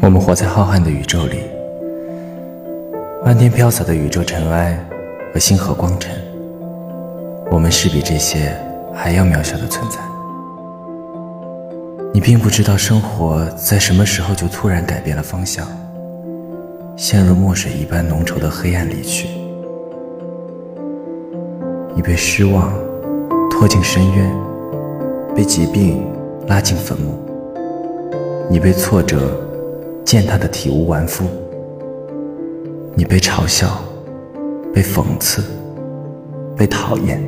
我们活在浩瀚的宇宙里，漫天飘洒的宇宙尘埃和星河光尘，我们是比这些还要渺小的存在。你并不知道生活在什么时候就突然改变了方向，陷入墨水一般浓稠的黑暗里去。你被失望拖进深渊，被疾病拉进坟墓，你被挫折践踏得体无完肤，你被嘲笑，被讽刺，被讨厌，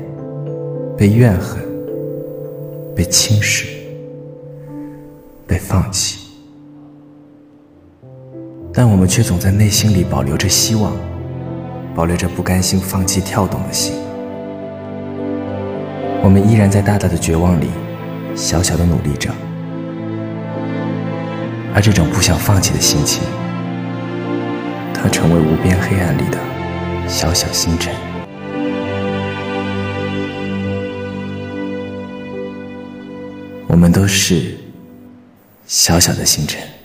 被怨恨，被轻视。被放弃，但我们却总在内心里保留着希望，保留着不甘心放弃跳动的心。我们依然在大大的绝望里，小小的努力着，而这种不想放弃的心情，它成为无边黑暗里的小小星辰。我们都是。小小的星辰。